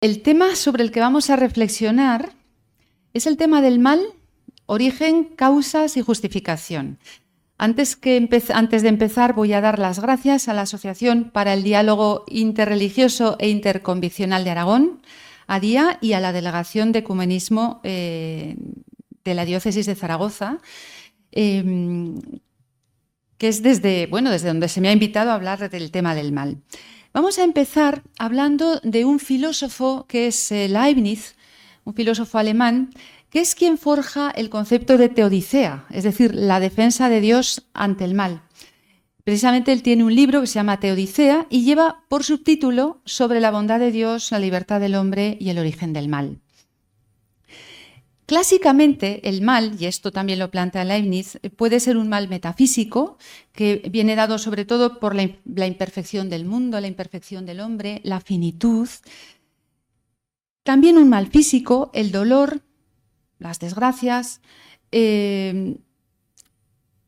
El tema sobre el que vamos a reflexionar es el tema del mal, origen, causas y justificación. Antes, de empezar, voy a dar las gracias a la Asociación para el Diálogo Interreligioso e Interconviccional de Aragón, a DIA, y a la Delegación de Ecumenismo eh, de la Diócesis de Zaragoza, em, que es desde, bueno, desde donde se me ha invitado a hablar del tema del mal. Vamos a empezar hablando de un filósofo que es eh, Leibniz, un filósofo alemán, que es quien forja el concepto de teodicea, es decir, la defensa de Dios ante el mal. Precisamente él tiene un libro que se llama Teodicea y lleva por subtítulo sobre la bondad de Dios, la libertad del hombre y el origen del mal. Clásicamente, el mal, y esto también lo plantea Leibniz, puede ser un mal metafísico que viene dado sobre todo por la, imperfección del mundo, la imperfección del hombre, la finitud. También un mal físico, el dolor, las desgracias. Eh,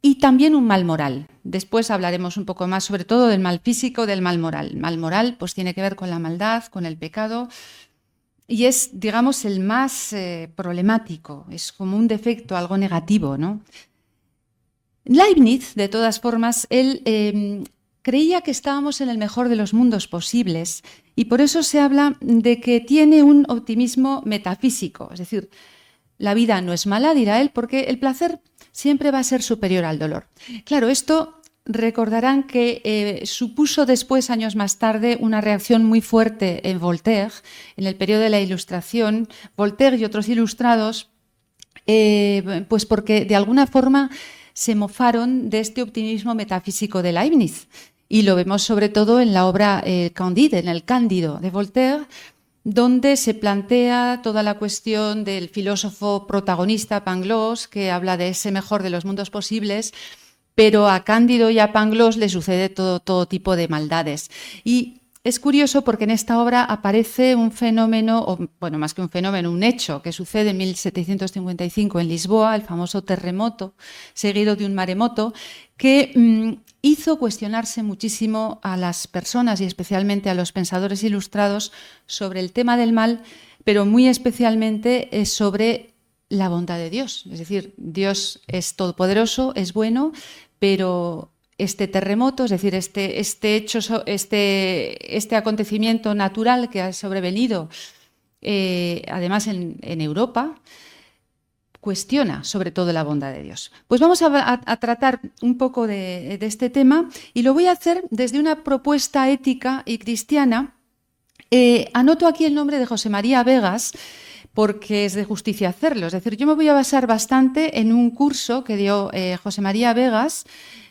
y también un mal moral. Después hablaremos un poco más sobre todo del mal físico, del mal moral. Mal moral pues tiene que ver con la maldad, con el pecado, y es, digamos, el más eh, problemático, es como un defecto, algo negativo, ¿no? Leibniz, de todas formas, él em, creía que estábamos en el mejor de los mundos posibles y por eso se habla de que tiene un optimismo metafísico, es decir, la vida no es mala, dirá él, porque el placer siempre va a ser superior al dolor. Claro, esto recordarán que eh, supuso después, años más tarde, una reacción muy fuerte en Voltaire, en el periodo de la Ilustración. Voltaire y otros ilustrados, eh, pues porque de alguna forma se mofaron de este optimismo metafísico de Leibniz. Y lo vemos sobre todo en la obra eh, Candide, en el Cándido de Voltaire, donde se plantea toda la cuestión del filósofo protagonista Pangloss, que habla de ese mejor de los mundos posibles, pero a Cándido y a Pangloss le sucede todo, todo tipo de maldades. Y es curioso porque en esta obra aparece un fenómeno, o bueno, más que un fenómeno, un hecho que sucede en 1755 en Lisboa, el famoso terremoto, seguido de un maremoto, que mm, hizo cuestionarse muchísimo a las personas y especialmente a los pensadores ilustrados sobre el tema del mal, pero muy especialmente eh, sobre la bondad de Dios. Es decir, Dios es todopoderoso, es bueno, pero este terremoto, es decir, este, este hecho, este, este acontecimiento natural que ha sobrevenido, eh, además en, Europa, cuestiona sobre todo la bondad de Dios. Pues vamos a, tratar un poco de, este tema y lo voy a hacer desde una propuesta ética y cristiana. Eh, anoto aquí el nombre de José María Vegas, porque es de justicia hacerlo. Es decir, yo me voy a basar bastante en un curso que dio eh, José María Vegas,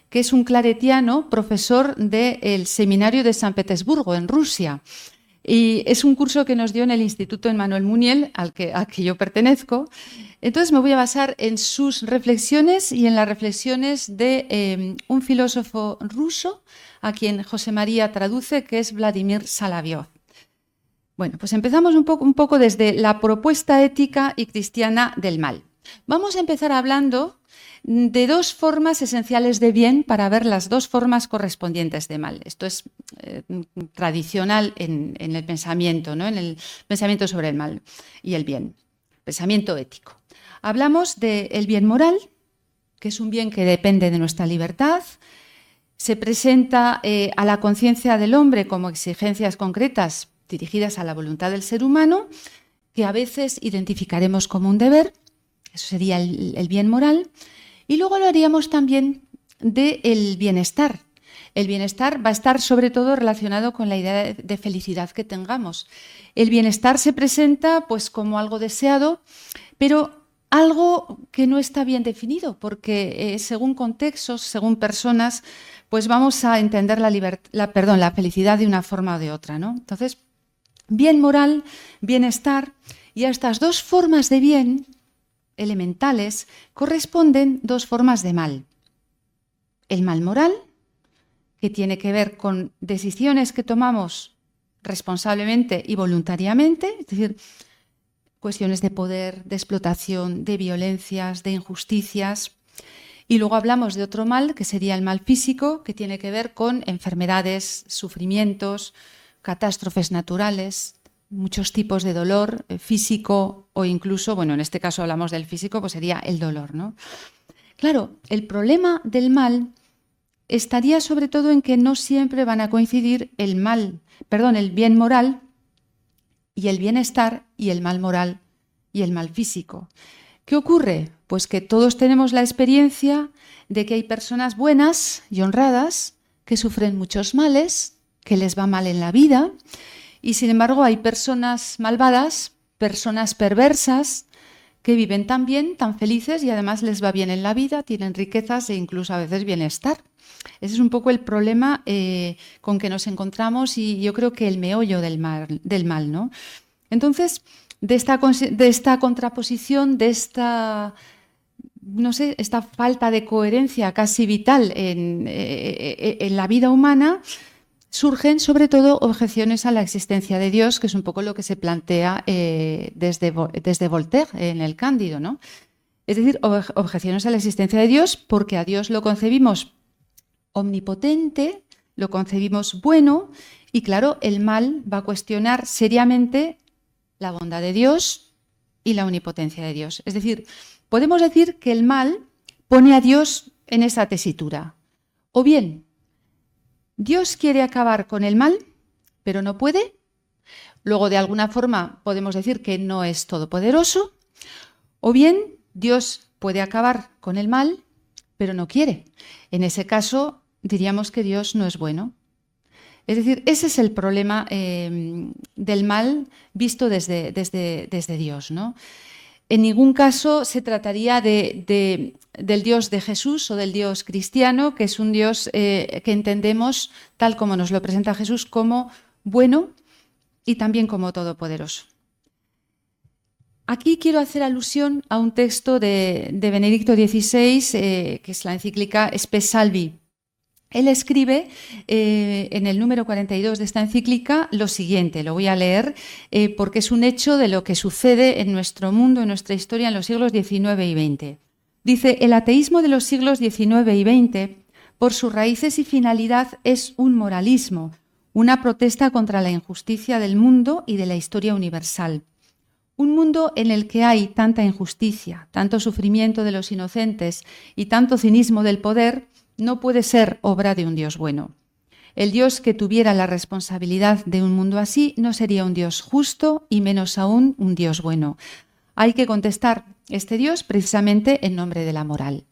que es un claretiano, profesor del Seminario de San Petersburgo, en Rusia. Y es un curso que nos dio en el Instituto Emmanuel Muniel, al que, que yo pertenezco. Entonces me voy a basar en sus reflexiones y en las reflexiones de eh, un filósofo ruso, a quien José María traduce, que es Vladimir Salaviov. Bueno, pues empezamos un poco, desde la propuesta ética y cristiana del mal. Vamos a empezar hablando de dos formas esenciales de bien para ver las dos formas correspondientes de mal. Esto es eh, tradicional en, el pensamiento, ¿no? en el pensamiento sobre el mal y el bien, pensamiento ético. Hablamos del bien moral, que es un bien que depende de nuestra libertad, se presenta eh, a la conciencia del hombre como exigencias concretas dirigidas a la voluntad del ser humano, que a veces identificaremos como un deber, eso sería el, bien moral, y luego lo haríamos también del bienestar. El bienestar va a estar sobre todo relacionado con la idea de felicidad que tengamos. El bienestar se presenta pues como algo deseado, pero algo que no está bien definido, porque eh, según contextos, según personas, pues vamos a entender la, la, perdón, la felicidad de una forma o de otra. ¿no? Entonces, bien moral, bienestar, y a estas dos formas de bien elementales corresponden dos formas de mal. El mal moral, que tiene que ver con decisiones que tomamos responsablemente y voluntariamente, es decir, cuestiones de poder, de explotación, de violencias, de injusticias. Y luego hablamos de otro mal, que sería el mal físico, que tiene que ver con enfermedades, sufrimientos, catástrofes naturales, muchos tipos de dolor eh, físico o incluso, bueno, en este caso hablamos del físico, pues sería el dolor, ¿no? Claro, el problema del mal estaría sobre todo en que no siempre van a coincidir el mal, perdón, el bien moral y el bienestar y el mal moral y el mal físico. ¿Qué ocurre? Pues que todos tenemos la experiencia de que hay personas buenas y honradas que sufren muchos males, que les va mal en la vida, y sin embargo hay personas malvadas, personas perversas, que viven tan bien, tan felices y además les va bien en la vida, tienen riquezas e incluso a veces bienestar. Ese es un poco el problema eh, con que nos encontramos y yo creo que el meollo del mal, ¿no? Entonces, de esta, de esta contraposición, de esta, no sé, esta falta de coherencia casi vital en, eh, eh, en, la vida humana, surgen sobre todo objeciones a la existencia de Dios, que es un poco lo que se plantea desde, desde, Voltaire en el Cándido, ¿no? Es decir, objeciones a la existencia de Dios porque a Dios lo concebimos omnipotente, lo concebimos bueno y claro, el mal va a cuestionar seriamente la bondad de Dios y la omnipotencia de Dios. Es decir, podemos decir que el mal pone a Dios en esa tesitura. O bien, Dios quiere acabar con el mal, pero no puede. Luego, de alguna forma, podemos decir que no es todopoderoso. O bien, Dios puede acabar con el mal, pero no quiere. En ese caso, diríamos que Dios no es bueno. Es decir, ese es el problema eh, del mal visto desde, desde, desde Dios. ¿no? En ningún caso se trataría de, del Dios de Jesús o del Dios cristiano, que es un Dios eh, que entendemos, tal como nos lo presenta Jesús, como bueno y también como todopoderoso. Aquí quiero hacer alusión a un texto de, Benedicto XVI, eh, que es la encíclica Spes Salvi, él escribe eh, en el número 42 de esta encíclica lo siguiente, lo voy a leer eh, porque es un hecho de lo que sucede en nuestro mundo, en nuestra historia en los siglos XIX y XX. Dice, el ateísmo de los siglos XIX y XX, por sus raíces y finalidad, es un moralismo, una protesta contra la injusticia del mundo y de la historia universal. Un mundo en el que hay tanta injusticia, tanto sufrimiento de los inocentes y tanto cinismo del poder, no puede ser obra de un Dios bueno. El Dios que tuviera la responsabilidad de un mundo así no sería un Dios justo y menos aún un Dios bueno. Hay que contestar este Dios precisamente en nombre de la moral.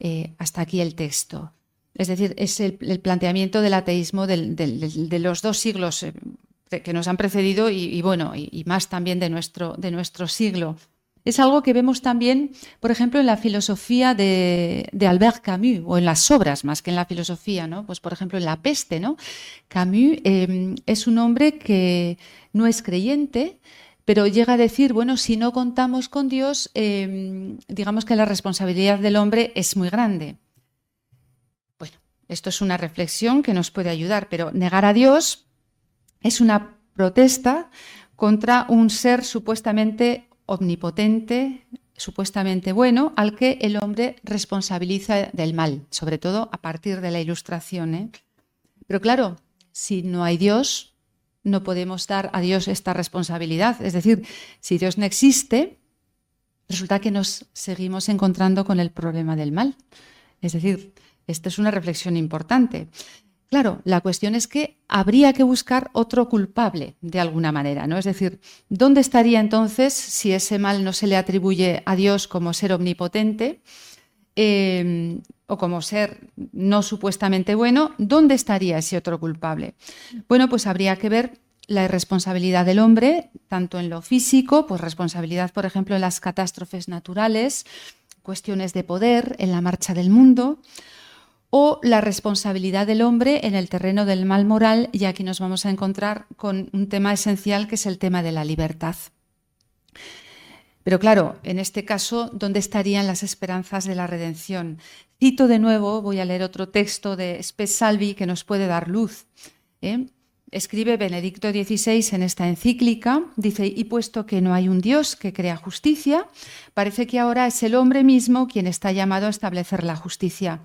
Eh, hasta aquí el texto. Es decir, es el, planteamiento del ateísmo de los dos siglos eh, que nos han precedido y, bueno, y, más también de nuestro, de nuestro siglo es algo que vemos también, por ejemplo, en la filosofía de, Albert Camus, o en las obras más que en la filosofía, ¿no? Pues, por ejemplo, en La peste, ¿no? Camus em, es un hombre que no es creyente, pero llega a decir, bueno, si no contamos con Dios, em, digamos que la responsabilidad del hombre es muy grande. Bueno, esto es una reflexión que nos puede ayudar, pero negar a Dios es una protesta contra un ser supuestamente omnipotente, supuestamente bueno, al que el hombre responsabiliza del mal, sobre todo a partir de la ilustración. ¿eh? Pero claro, si no hay Dios, no podemos dar a Dios esta responsabilidad. Es decir, si Dios no existe, resulta que nos seguimos encontrando con el problema del mal. Es decir, esta es una reflexión importante. Claro, la cuestión es que habría que buscar otro culpable de alguna manera, ¿no? Es decir, ¿dónde estaría entonces si ese mal no se le atribuye a Dios como ser omnipotente em, o como ser no supuestamente bueno? ¿Dónde estaría ese otro culpable? Bueno, pues habría que ver la irresponsabilidad del hombre, tanto en lo físico, pues responsabilidad, por ejemplo, en las catástrofes naturales, cuestiones de poder, en la marcha del mundo o la responsabilidad del hombre en el terreno del mal moral, y aquí nos vamos a encontrar con un tema esencial que es el tema de la libertad. Pero claro, en este caso, ¿dónde estarían las esperanzas de la redención? Cito de nuevo, voy a leer otro texto de Spes Salvi que nos puede dar luz. ¿eh? Escribe Benedicto XVI en esta encíclica, dice, y puesto que no hay un Dios que crea justicia, parece que ahora es el hombre mismo quien está llamado a establecer la justicia.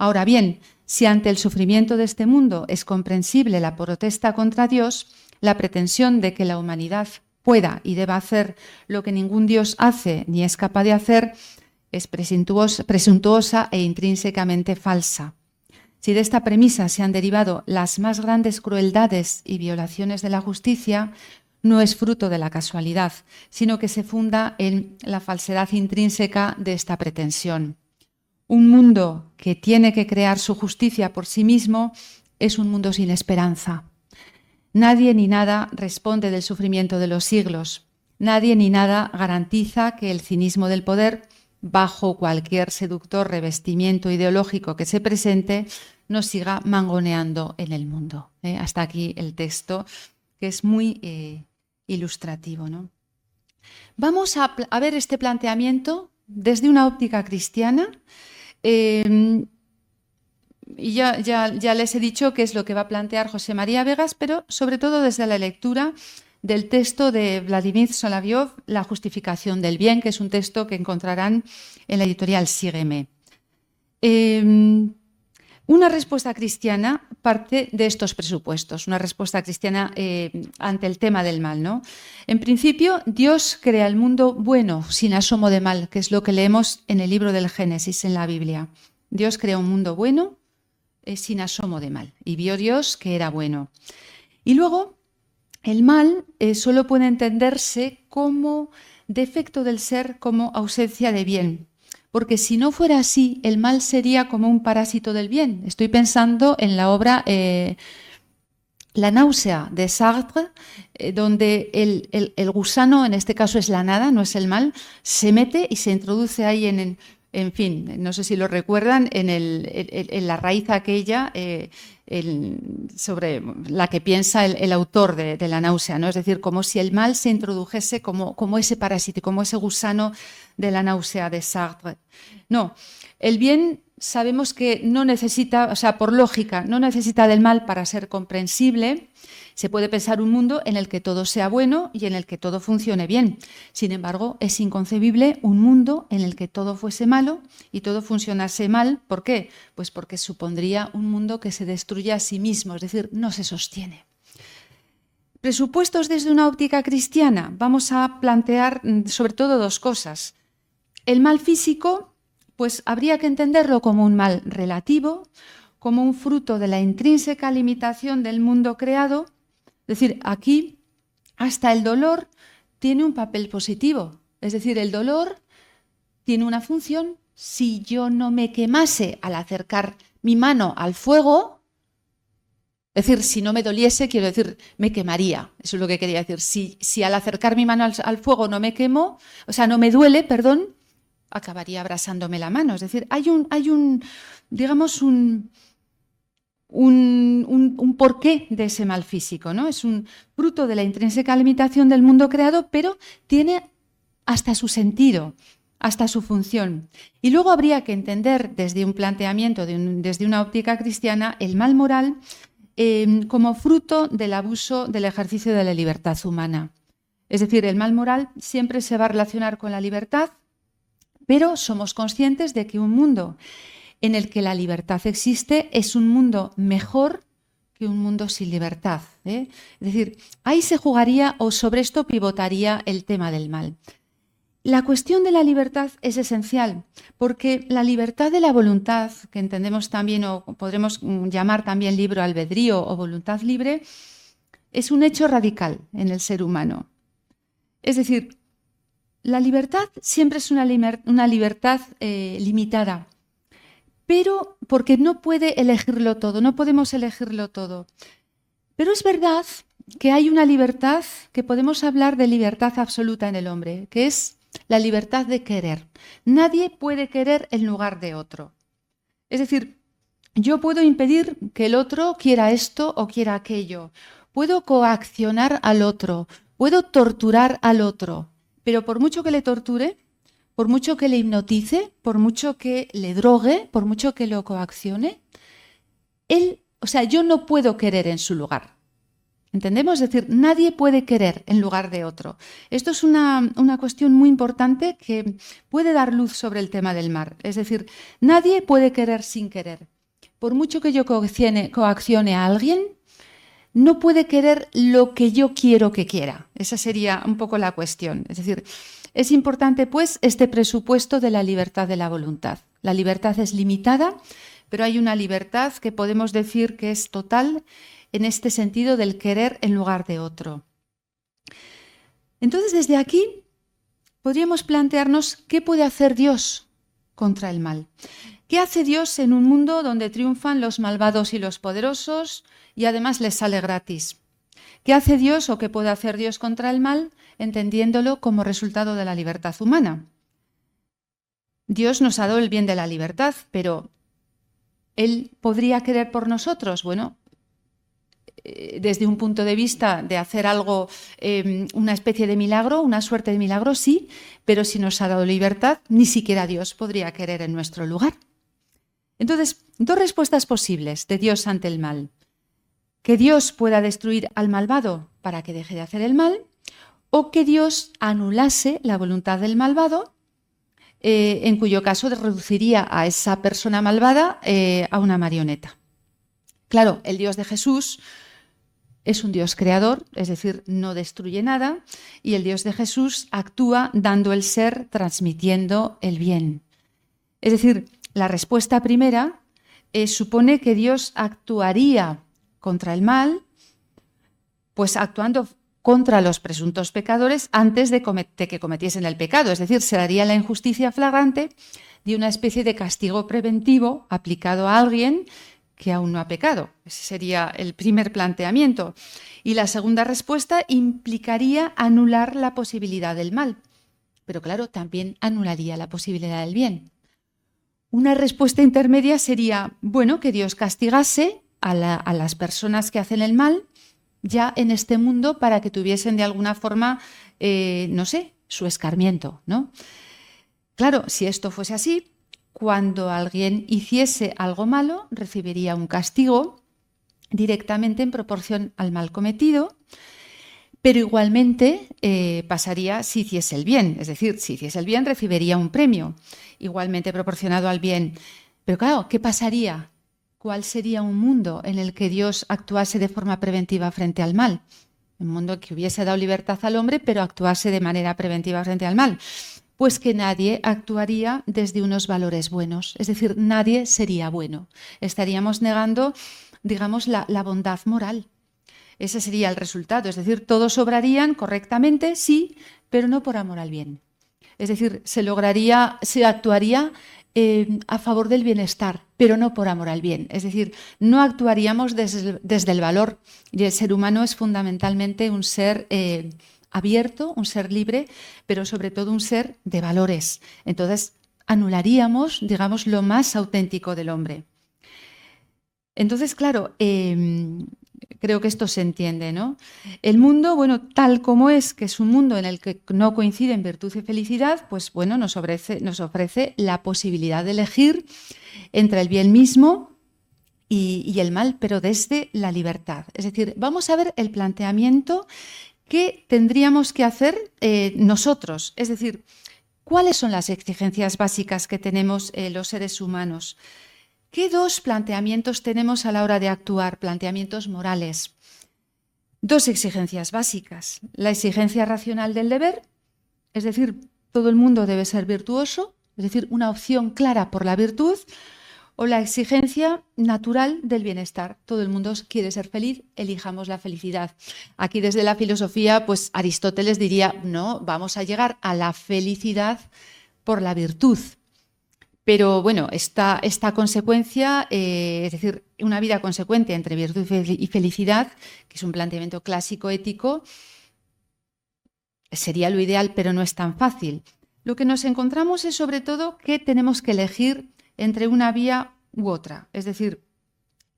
Ahora bien, si ante el sufrimiento de este mundo es comprensible la protesta contra Dios, la pretensión de que la humanidad pueda y deba hacer lo que ningún Dios hace ni es capaz de hacer es presuntuosa, e intrínsecamente falsa. Si de esta premisa se han derivado las más grandes crueldades y violaciones de la justicia, no es fruto de la casualidad, sino que se funda en la falsedad intrínseca de esta pretensión. Un mundo que tiene que crear su justicia por sí mismo es un mundo sin esperanza. Nadie ni nada responde del sufrimiento de los siglos. Nadie ni nada garantiza que el cinismo del poder bajo cualquier seductor revestimiento ideológico que se presente, nos siga mangoneando en el mundo. ¿eh? Hasta aquí el texto, que es muy eh, ilustrativo. Vamos a, ver este planteamiento desde una óptica cristiana. Em, y ya, ya, ya les he dicho qué es lo que va a plantear José María Vegas, pero sobre todo desde la lectura del texto de Vladimir Solaviov, La justificación del bien, que es un texto que encontrarán en la editorial Sígueme. Em, una respuesta cristiana parte de estos presupuestos, una respuesta cristiana eh, ante el tema del mal. ¿no? En principio, Dios crea el mundo bueno, sin asomo de mal, que es lo que leemos en el libro del Génesis, en la Biblia. Dios crea un mundo bueno, eh, sin asomo de mal, y vio Dios que era bueno. Y luego el mal eh, solo puede entenderse como defecto del ser, como ausencia de bien. Porque si no fuera así, el mal sería como un parásito del bien. Estoy pensando en la obra eh, La náusea de Sartre, eh, donde el, gusano, en este caso es la nada, no es el mal, se mete y se introduce ahí en, en fin, no sé si lo recuerdan, en, la raíz aquella sobre la que piensa el, autor de, la náusea, ¿no? Es decir, como si el mal se introdujese como, como ese parásito, como ese gusano de la náusea de Sartre. No, el bien sabemos que no necesita, o sea, por lógica, no necesita del mal para ser comprensible. Se puede pensar un mundo en el que todo sea bueno y en el que todo funcione bien. Sin embargo, es inconcebible un mundo en el que todo fuese malo y todo funcionase mal. ¿Por qué? Pues porque supondría un mundo que se destruye a sí mismo, es decir, no se sostiene. Presupuestos desde una óptica cristiana. Vamos a plantear mm, sobre todo dos cosas. El mal físico, pues habría que entenderlo como un mal relativo, como un fruto de la intrínseca limitación del mundo creado es decir, aquí hasta el dolor tiene un papel positivo. Es decir, el dolor tiene una función. Si yo no me quemase al acercar mi mano al fuego, es decir, si no me doliese, quiero decir, me quemaría. Eso es lo que quería decir. Si, si al acercar mi mano al, al, fuego no me quemo, o sea, no me duele, perdón, acabaría abrasándome la mano. Es decir, hay un, hay un digamos, un, un, porqué de ese mal físico, ¿no? Es un fruto de la intrínseca limitación del mundo creado, pero tiene hasta su sentido, hasta su función. Y luego habría que entender desde un planteamiento, desde una óptica cristiana, el mal moral em, como fruto del abuso del ejercicio de la libertad humana. Es decir, el mal moral siempre se va a relacionar con la libertad, pero somos conscientes de que un mundo en el que la libertad existe es un mundo mejor que un mundo sin libertad. ¿eh? Es decir, ahí se jugaría o sobre esto pivotaría el tema del mal. La cuestión de la libertad es esencial porque la libertad de la voluntad, que entendemos también o podremos llamar también libro albedrío o voluntad libre, es un hecho radical en el ser humano. Es decir, la libertad siempre es una, libertad eh, limitada pero porque no puede elegirlo todo, no podemos elegirlo todo. Pero es verdad que hay una libertad, que podemos hablar de libertad absoluta en el hombre, que es la libertad de querer. Nadie puede querer en lugar de otro. Es decir, yo puedo impedir que el otro quiera esto o quiera aquello. Puedo coaccionar al otro, puedo torturar al otro, pero por mucho que le torture, por mucho que le hipnotice, por mucho que le drogue, por mucho que lo coaccione, él, o sea, yo no puedo querer en su lugar. ¿Entendemos? Es decir, nadie puede querer en lugar de otro. Esto es una, una, cuestión muy importante que puede dar luz sobre el tema del mar. Es decir, nadie puede querer sin querer. Por mucho que yo coaccione, coaccione a alguien, no puede querer lo que yo quiero que quiera. Esa sería un poco la cuestión. Es decir, es importante pues este presupuesto de la libertad de la voluntad. La libertad es limitada, pero hay una libertad que podemos decir que es total en este sentido del querer en lugar de otro. Entonces, desde aquí podríamos plantearnos qué puede hacer Dios contra el mal. ¿Qué hace Dios en un mundo donde triunfan los malvados y los poderosos y además les sale gratis? ¿Qué hace Dios o qué puede hacer Dios contra el mal, entendiéndolo como resultado de la libertad humana? Dios nos ha dado el bien de la libertad, pero ¿Él podría querer por nosotros? Bueno, eh, desde un punto de vista de hacer algo, em, una especie de milagro, una suerte de milagro, sí, pero si nos ha dado libertad, ni siquiera Dios podría querer en nuestro lugar. Entonces, dos respuestas posibles de Dios ante el mal. Que Dios pueda destruir al malvado para que deje de hacer el mal, o que Dios anulase la voluntad del malvado, eh, en cuyo caso reduciría a esa persona malvada eh, a una marioneta. Claro, el Dios de Jesús es un Dios creador, es decir, no destruye nada, y el Dios de Jesús actúa dando el ser, transmitiendo el bien. Es decir, la respuesta primera eh, supone que Dios actuaría contra el mal, pues actuando contra los presuntos pecadores antes de, de, que cometiesen el pecado. Es decir, se daría la injusticia flagrante de una especie de castigo preventivo aplicado a alguien que aún no ha pecado. Ese sería el primer planteamiento. Y la segunda respuesta implicaría anular la posibilidad del mal. Pero claro, también anularía la posibilidad del bien. Una respuesta intermedia sería, bueno, que Dios castigase a, las personas que hacen el mal ya en este mundo para que tuviesen de alguna forma, eh, no sé, su escarmiento, ¿no? Claro, si esto fuese así, cuando alguien hiciese algo malo, recibiría un castigo directamente en proporción al mal cometido, pero igualmente eh, pasaría si hiciese el bien, es decir, si hiciese el bien recibiría un premio, igualmente proporcionado al bien. Pero claro, ¿qué pasaría? ¿Cuál sería un mundo en el que Dios actuase de forma preventiva frente al mal? Un mundo que hubiese dado libertad al hombre, pero actuase de manera preventiva frente al mal pues que nadie actuaría desde unos valores buenos, es decir, nadie sería bueno. Estaríamos negando, digamos, la, bondad moral. Ese sería el resultado, es decir, todos obrarían correctamente, sí, pero no por amor al bien. Es decir, se lograría, se actuaría eh, a favor del bienestar, pero no por amor al bien. Es decir, no actuaríamos desde, el valor. Y el ser humano es fundamentalmente un ser eh, abierto, un ser libre, pero sobre todo un ser de valores. Entonces, anularíamos, digamos, lo más auténtico del hombre. Entonces, claro, em, creo que esto se entiende, ¿no? El mundo, bueno, tal como es, que es un mundo en el que no coinciden virtud y felicidad, pues bueno, nos ofrece, la posibilidad de elegir entre el bien mismo y, el mal, pero desde la libertad. Es decir, vamos a ver el planteamiento ¿Qué tendríamos que hacer eh, nosotros? Es decir, ¿cuáles son las exigencias básicas que tenemos eh, los seres humanos? ¿Qué dos planteamientos tenemos a la hora de actuar? Planteamientos morales. Dos exigencias básicas. La exigencia racional del deber, es decir, todo el mundo debe ser virtuoso, es decir, una opción clara por la virtud, o la exigencia natural del bienestar. Todo el mundo quiere ser feliz, elijamos la felicidad. Aquí desde la filosofía, pues Aristóteles diría, no, vamos a llegar a la felicidad por la virtud. Pero bueno, esta, consecuencia, eh, es decir, una vida consecuente entre virtud y felicidad, que es un planteamiento clásico ético, sería lo ideal, pero no es tan fácil. Lo que nos encontramos es sobre todo que tenemos que elegir entre una vía u otra. Es decir,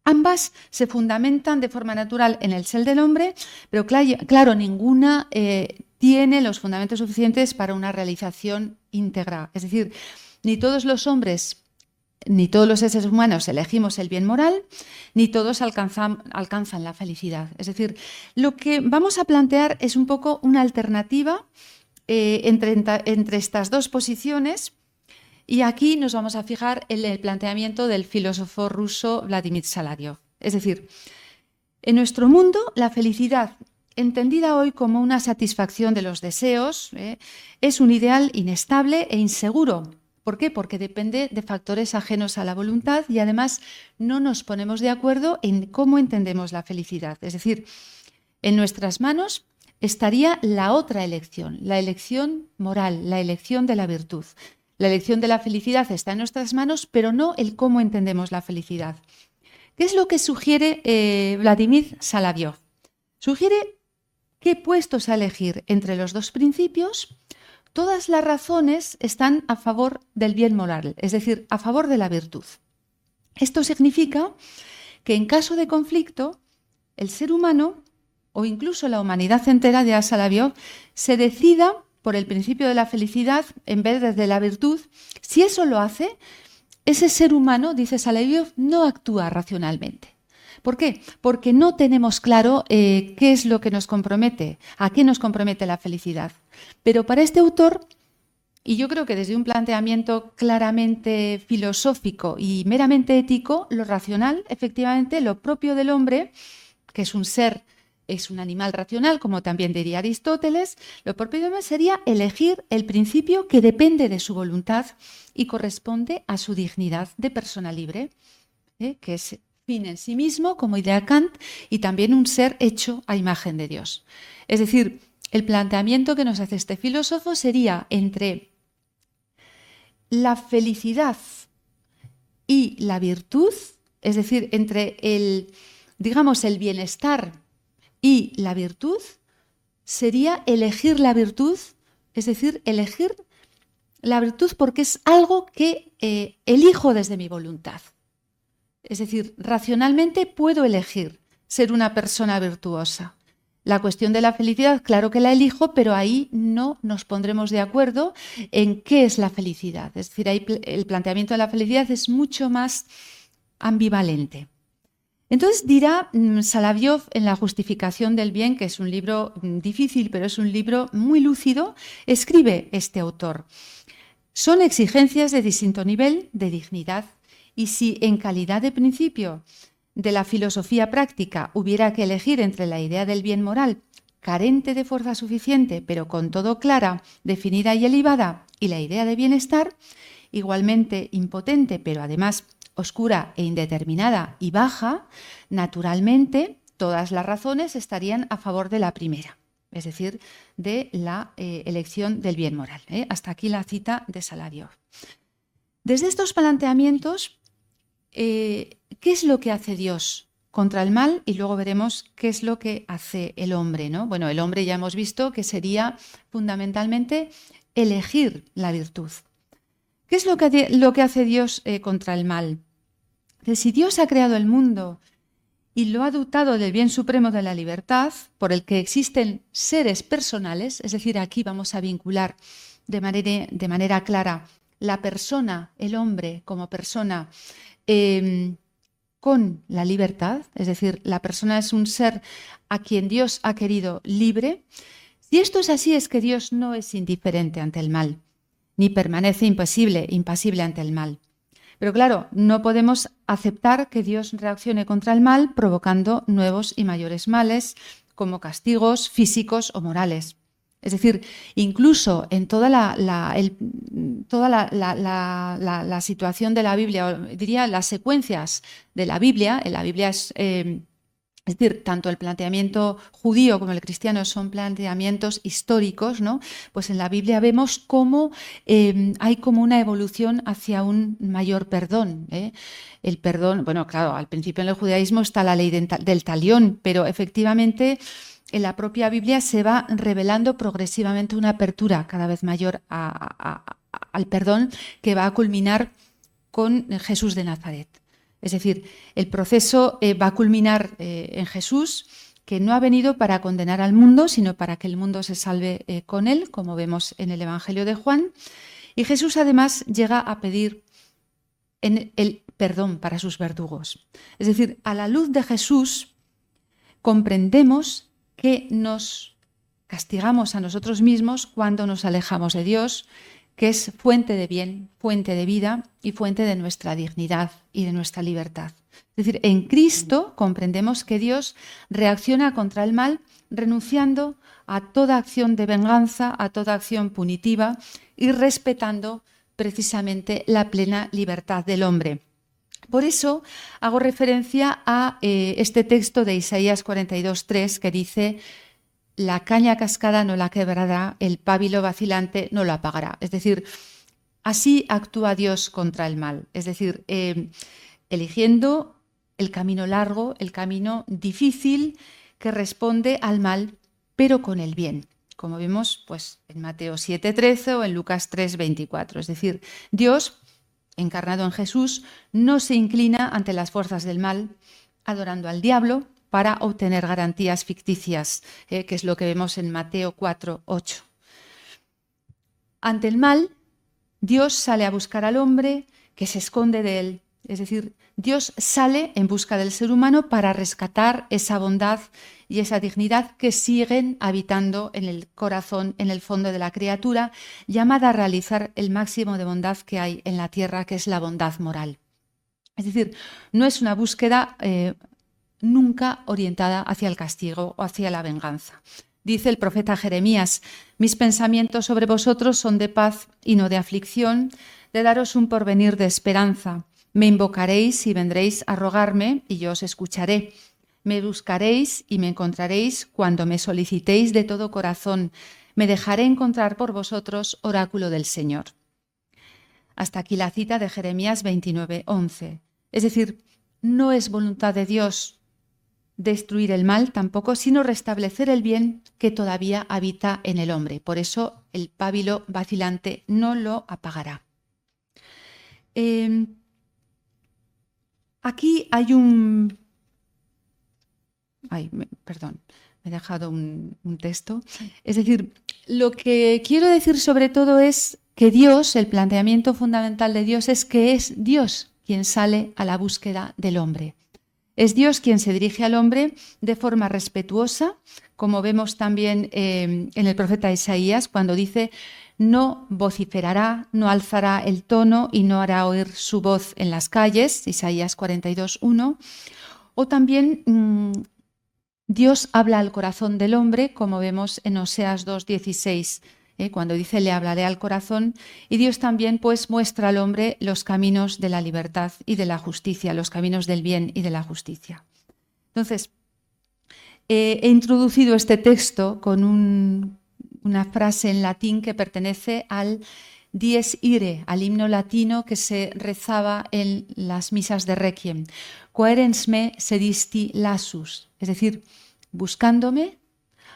ambas se fundamentan de forma natural en el ser del hombre, pero claro, ninguna eh, tiene los fundamentos suficientes para una realización íntegra. Es decir, ni todos los hombres ni todos los seres humanos elegimos el bien moral, ni todos alcanzan, la felicidad. Es decir, lo que vamos a plantear es un poco una alternativa eh, entre, estas dos posiciones y aquí nos vamos a fijar en el planteamiento del filósofo ruso Vladimir Salariov. Es decir, En nuestro mundo, la felicidad, entendida hoy como una satisfacción de los deseos, ¿eh? es un ideal inestable e inseguro. ¿Por qué? Porque depende de factores ajenos a la voluntad y además no nos ponemos de acuerdo en cómo entendemos la felicidad. Es decir, en nuestras manos estaría la otra elección, la elección moral, la elección de la virtud. La elección de la felicidad está en nuestras manos, pero no el cómo entendemos la felicidad. ¿Qué es lo que sugiere eh, Vladimir Salaviov? Sugiere que puestos a elegir entre los dos principios, todas las razones están a favor del bien moral, es decir, a favor de la virtud. Esto significa que en caso de conflicto, el ser humano o incluso la humanidad entera de Asalaviov se decida por el principio de la felicidad en vez de la virtud, si eso lo hace, ese ser humano, dice Salaviov, no actúa racionalmente. ¿Por qué? Porque no tenemos claro eh, qué es lo que nos compromete, a qué nos compromete la felicidad. Pero para este autor, y yo creo que desde un planteamiento claramente filosófico y meramente ético, lo racional, efectivamente, lo propio del hombre, que es un ser es un animal racional, como también diría Aristóteles, lo propio del hombre sería elegir el principio que depende de su voluntad y corresponde a su dignidad de persona libre, ¿eh? que es fin en sí mismo, como idea Kant, y también un ser hecho a imagen de Dios. Es decir, el planteamiento que nos hace este filósofo sería entre la felicidad y la virtud, es decir, entre el, digamos, el bienestar y la virtud, sería elegir la virtud, es decir, elegir la virtud porque es algo que eh, elijo desde mi voluntad. Es decir, racionalmente puedo elegir ser una persona virtuosa. La cuestión de la felicidad, claro que la elijo, pero ahí no nos pondremos de acuerdo en qué es la felicidad. Es decir, ahí el planteamiento de la felicidad es mucho más ambivalente. Entonces dirá mm, Salaviov en La justificación del bien, que es un libro mm, difícil, pero es un libro muy lúcido, escribe este autor. Son exigencias de distinto nivel de dignidad y si en calidad de principio de la filosofía práctica hubiera que elegir entre la idea del bien moral, carente de fuerza suficiente, pero con todo clara, definida y elevada, y la idea de bienestar, igualmente impotente, pero además oscura e indeterminada y baja, naturalmente todas las razones estarían a favor de la primera, es decir, de la eh, elección del bien moral. ¿eh? Hasta aquí la cita de Salario. Desde estos planteamientos eh, ¿qué es lo que hace Dios contra el mal? Y luego veremos qué es lo que hace el hombre, ¿no? Bueno, el hombre ya hemos visto que sería fundamentalmente elegir la virtud. ¿Qué es lo que, lo que hace Dios eh, contra el mal? si Dios ha creado el mundo y lo ha dotado del bien supremo de la libertad, por el que existen seres personales, es decir, aquí vamos a vincular de manera, de manera clara la persona, el hombre como persona, Em, con la libertad, es decir, la persona es un ser a quien Dios ha querido libre, si esto es así es que Dios no es indiferente ante el mal, ni permanece impasible, impasible ante el mal. Pero claro, no podemos aceptar que Dios reaccione contra el mal provocando nuevos y mayores males, como castigos físicos o morales. Es decir, incluso en toda la, situación de la Biblia, diría las secuencias de la Biblia, en la Biblia es, eh, es decir, tanto el planteamiento judío como el cristiano son planteamientos históricos, ¿no? Pues en la Biblia vemos cómo eh, hay como una evolución hacia un mayor perdón. ¿eh? El perdón, bueno, claro, al principio en el judaísmo está la ley del talión, pero efectivamente en la propia Biblia se va revelando progresivamente una apertura cada vez mayor al perdón que va a culminar con Jesús de Nazaret. Es decir, el proceso eh, va a culminar eh, en Jesús, que no ha venido para condenar al mundo, sino para que el mundo se salve eh, con él, como vemos en el Evangelio de Juan. Y Jesús además llega a pedir el perdón para sus verdugos. Es decir, a la luz de Jesús comprendemos que nos castigamos a nosotros mismos cuando nos alejamos de Dios, que es fuente de bien, fuente de vida y fuente de nuestra dignidad y de nuestra libertad. Es decir, en Cristo comprendemos que Dios reacciona contra el mal renunciando a toda acción de venganza, a toda acción punitiva y respetando precisamente la plena libertad del hombre. Por eso hago referencia a eh, este texto de Isaías 42.3 que dice, la caña cascada no la quebrará, el pábilo vacilante no lo apagará. Es decir, así actúa Dios contra el mal. Es decir, eh, eligiendo el camino largo, el camino difícil que responde al mal, pero con el bien, como vemos pues, en Mateo 7:13 o en Lucas 3:24. Es decir, Dios, encarnado en Jesús, no se inclina ante las fuerzas del mal, adorando al diablo para obtener garantías ficticias, eh, que es lo que vemos en Mateo 4:8. Ante el mal, Dios sale a buscar al hombre que se esconde de él, es decir, Dios sale en busca del ser humano para rescatar esa bondad y esa dignidad que siguen habitando en el corazón, en el fondo de la criatura, llamada a realizar el máximo de bondad que hay en la tierra, que es la bondad moral. Es decir, no es una búsqueda eh, nunca orientada hacia el castigo o hacia la venganza. Dice el profeta Jeremías, mis pensamientos sobre vosotros son de paz y no de aflicción, de daros un porvenir de esperanza. Me invocaréis y vendréis a rogarme y yo os escucharé. Me buscaréis y me encontraréis cuando me solicitéis de todo corazón. Me dejaré encontrar por vosotros, oráculo del Señor. Hasta aquí la cita de Jeremías 29, 11. Es decir, no es voluntad de Dios destruir el mal tampoco, sino restablecer el bien que todavía habita en el hombre. Por eso el pábilo vacilante no lo apagará. Em, Aquí hay un... Ay, perdón, me he dejado un, texto. Es decir, lo que quiero decir sobre todo es que Dios, el planteamiento fundamental de Dios es que es Dios quien sale a la búsqueda del hombre. Es Dios quien se dirige al hombre de forma respetuosa, como vemos también eh, en el profeta Isaías, cuando dice, no vociferará, no alzará el tono y no hará oír su voz en las calles, Isaías 42.1. O también mm, Dios habla al corazón del hombre, como vemos en Oseas 2.16, ¿eh? cuando dice le hablaré al corazón. Y Dios también pues muestra al hombre los caminos de la libertad y de la justicia, los caminos del bien y de la justicia. Entonces, eh, he introducido este texto con un, una frase en latín que pertenece al dies ire, al himno latino que se rezaba en las misas de Requiem. Coerens me sedisti lasus, es decir, buscándome,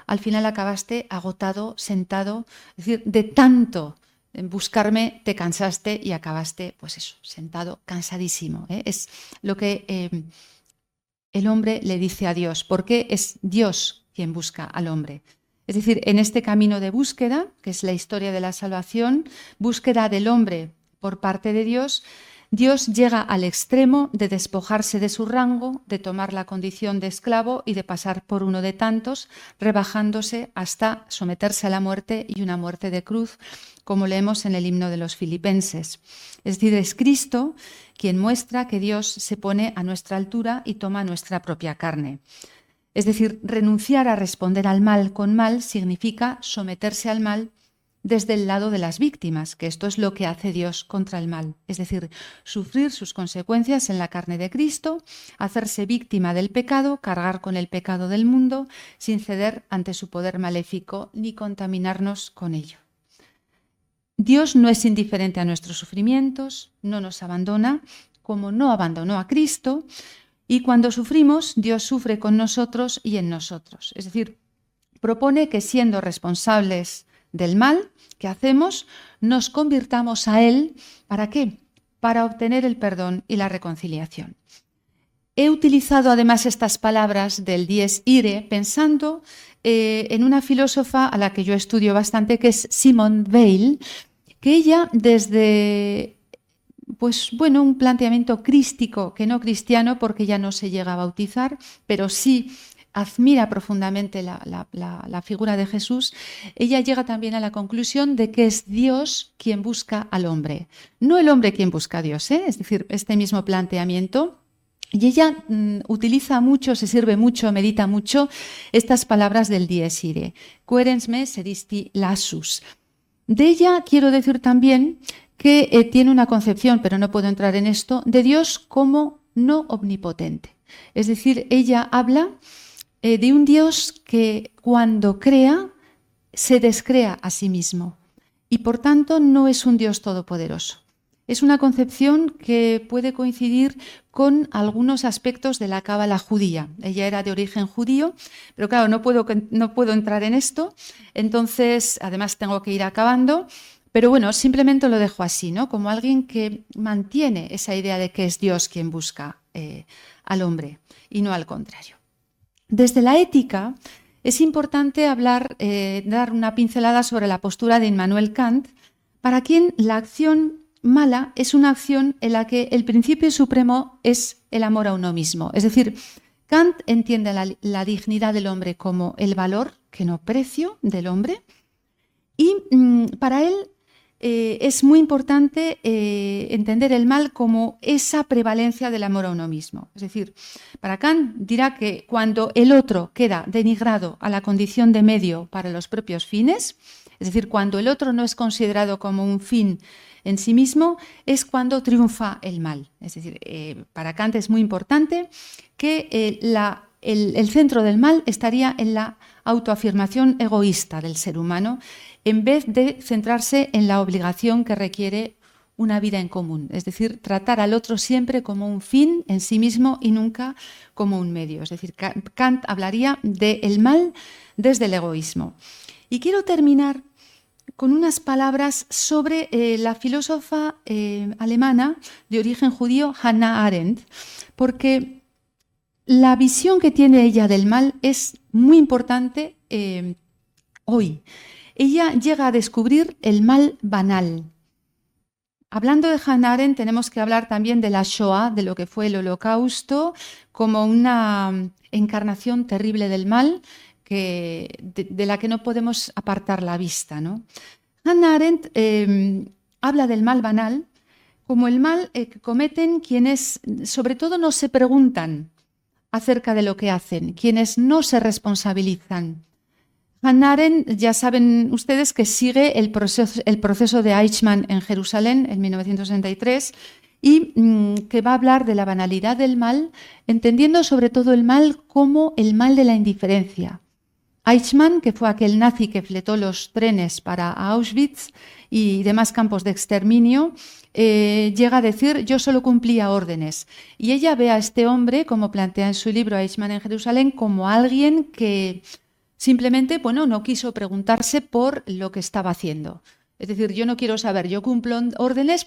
al final acabaste agotado, sentado, es decir, de tanto buscarme te cansaste y acabaste, pues eso, sentado, cansadísimo. ¿eh? Es lo que eh, el hombre le dice a Dios, porque es Dios quien busca al hombre. Es decir, en este camino de búsqueda, que es la historia de la salvación, búsqueda del hombre por parte de Dios, Dios llega al extremo de despojarse de su rango, de tomar la condición de esclavo y de pasar por uno de tantos, rebajándose hasta someterse a la muerte y una muerte de cruz, como leemos en el himno de los filipenses. Es decir, es Cristo quien muestra que Dios se pone a nuestra altura y toma nuestra propia carne. Es decir, renunciar a responder al mal con mal significa someterse al mal desde el lado de las víctimas, que esto es lo que hace Dios contra el mal, es decir, sufrir sus consecuencias en la carne de Cristo, hacerse víctima del pecado, cargar con el pecado del mundo, sin ceder ante su poder maléfico ni contaminarnos con ello. Dios no es indiferente a nuestros sufrimientos, no nos abandona, como no abandonó a Cristo, y cuando sufrimos, Dios sufre con nosotros y en nosotros. Es decir, propone que siendo responsables del mal que hacemos, nos convirtamos a Él. ¿Para qué? Para obtener el perdón y la reconciliación. He utilizado además estas palabras del dies ire pensando eh, en una filósofa a la que yo estudio bastante, que es Simone Weil, que ella desde pues bueno, un planteamiento crístico que no cristiano porque ya no se llega a bautizar, pero sí admira profundamente la, figura de Jesús, ella llega también a la conclusión de que es Dios quien busca al hombre, no el hombre quien busca a Dios, ¿eh? es decir, este mismo planteamiento. Y ella mm, utiliza mucho, se sirve mucho, medita mucho estas palabras del dies irae. Querens me sedisti lasus. De ella quiero decir también que eh, tiene una concepción, pero no puedo entrar en esto, de Dios como no omnipotente. Es decir, ella habla eh, de un Dios que cuando crea se descrea a sí mismo y por tanto no es un Dios todopoderoso. Es una concepción que puede coincidir con algunos aspectos de la cábala judía. Ella era de origen judío, pero claro, no puedo, no puedo entrar en esto, entonces además tengo que ir acabando. Pero bueno, simplemente lo dejo así, ¿no? Como alguien que mantiene esa idea de que es Dios quien busca eh, al hombre y no al contrario. Desde la ética es importante hablar, eh, dar una pincelada sobre la postura de Immanuel Kant, para quien la acción mala es una acción en la que el principio supremo es el amor a uno mismo. Es decir, Kant entiende la, dignidad del hombre como el valor, que no precio, del hombre, y mm, para él eh, es muy importante eh, entender el mal como esa prevalencia del amor a uno mismo. Es decir, para Kant dirá que cuando el otro queda denigrado a la condición de medio para los propios fines, es decir, cuando el otro no es considerado como un fin en sí mismo, es cuando triunfa el mal. Es decir, eh, para Kant es muy importante que el centro del mal estaría en la autoafirmación egoísta del ser humano en vez de centrarse en la obligación que requiere una vida en común, es decir, tratar al otro siempre como un fin en sí mismo y nunca como un medio. Es decir, Kant hablaría del mal desde el egoísmo. Y quiero terminar con unas palabras sobre eh, la filósofa eh, alemana de origen judío Hannah Arendt, porque la visión que tiene ella del mal es muy importante eh, hoy ella llega a descubrir el mal banal. Hablando de Hannah Arendt, tenemos que hablar también de la Shoah, de lo que fue el holocausto, como una encarnación terrible del mal que, de, la que no podemos apartar la vista. ¿no? Hannah Arendt em, habla del mal banal como el mal eh, que cometen quienes sobre todo no se preguntan acerca de lo que hacen, quienes no se responsabilizan, Hannah ya saben ustedes que sigue el proceso, el proceso de Eichmann en Jerusalén en 1963 y mm, que va a hablar de la banalidad del mal, entendiendo sobre todo el mal como el mal de la indiferencia. Eichmann, que fue aquel nazi que fletó los trenes para Auschwitz y demás campos de exterminio, eh, llega a decir yo solo cumplía órdenes. Y ella ve a este hombre, como plantea en su libro Eichmann en Jerusalén, como alguien que Simplemente, bueno, no quiso preguntarse por lo que estaba haciendo. Es decir, yo no quiero saber, yo cumplo órdenes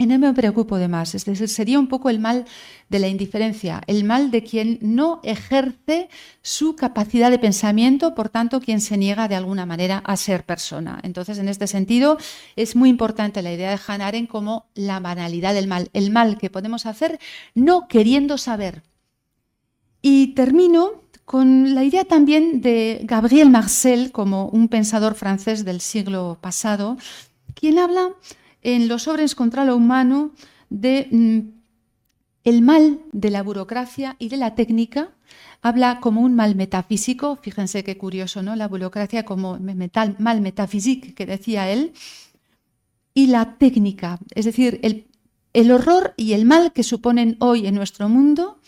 y no me preocupo de más. Es decir, sería un poco el mal de la indiferencia, el mal de quien no ejerce su capacidad de pensamiento, por tanto, quien se niega de alguna manera a ser persona. Entonces, en este sentido, es muy importante la idea de Hannah como la banalidad del mal, el mal que podemos hacer no queriendo saber. Y termino con la idea también de Gabriel Marcel como un pensador francés del siglo pasado, quien habla en Los sobres contra lo humano de mm, el mal de la burocracia y de la técnica. Habla como un mal metafísico, fíjense qué curioso, ¿no? La burocracia como mal metafísico, que decía él, y la técnica, es decir, el horror y el mal que suponen hoy en nuestro mundo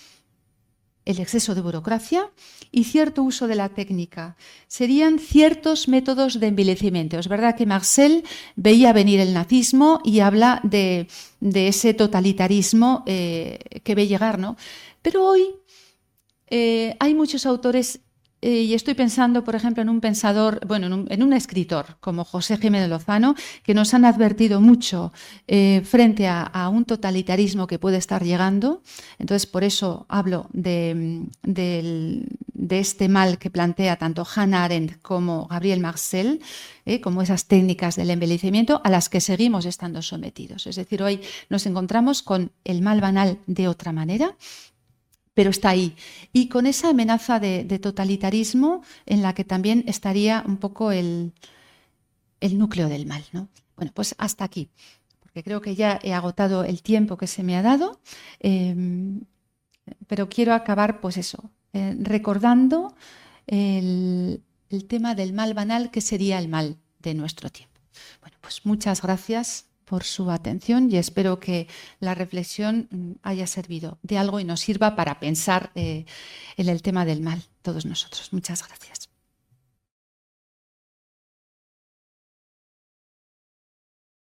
el exceso de burocracia y cierto uso de la técnica. Serían ciertos métodos de envilecimiento. Es verdad que Marcel veía venir el nazismo y habla de, ese totalitarismo eh, que ve llegar, ¿no? Pero hoy eh, hay muchos autores y estoy pensando, por ejemplo, en un pensador, bueno, en un, escritor como José Jiménez Lozano, que nos han advertido mucho eh, frente a, un totalitarismo que puede estar llegando. Entonces, por eso hablo de, este mal que plantea tanto Hannah Arendt como Gabriel Marcel, eh, como esas técnicas del envejecimiento a las que seguimos estando sometidos. Es decir, hoy nos encontramos con el mal banal de otra manera pero está ahí. Y con esa amenaza de, totalitarismo en la que también estaría un poco el, núcleo del mal. ¿no? Bueno, pues hasta aquí, porque creo que ya he agotado el tiempo que se me ha dado, em, pero quiero acabar, pues eso, eh, recordando el, el tema del mal banal, que sería el mal de nuestro tiempo. Bueno, pues muchas gracias por su atención y espero que la reflexión mm, haya servido de algo y nos sirva para pensar eh, en el tema del mal, todos nosotros. Muchas gracias.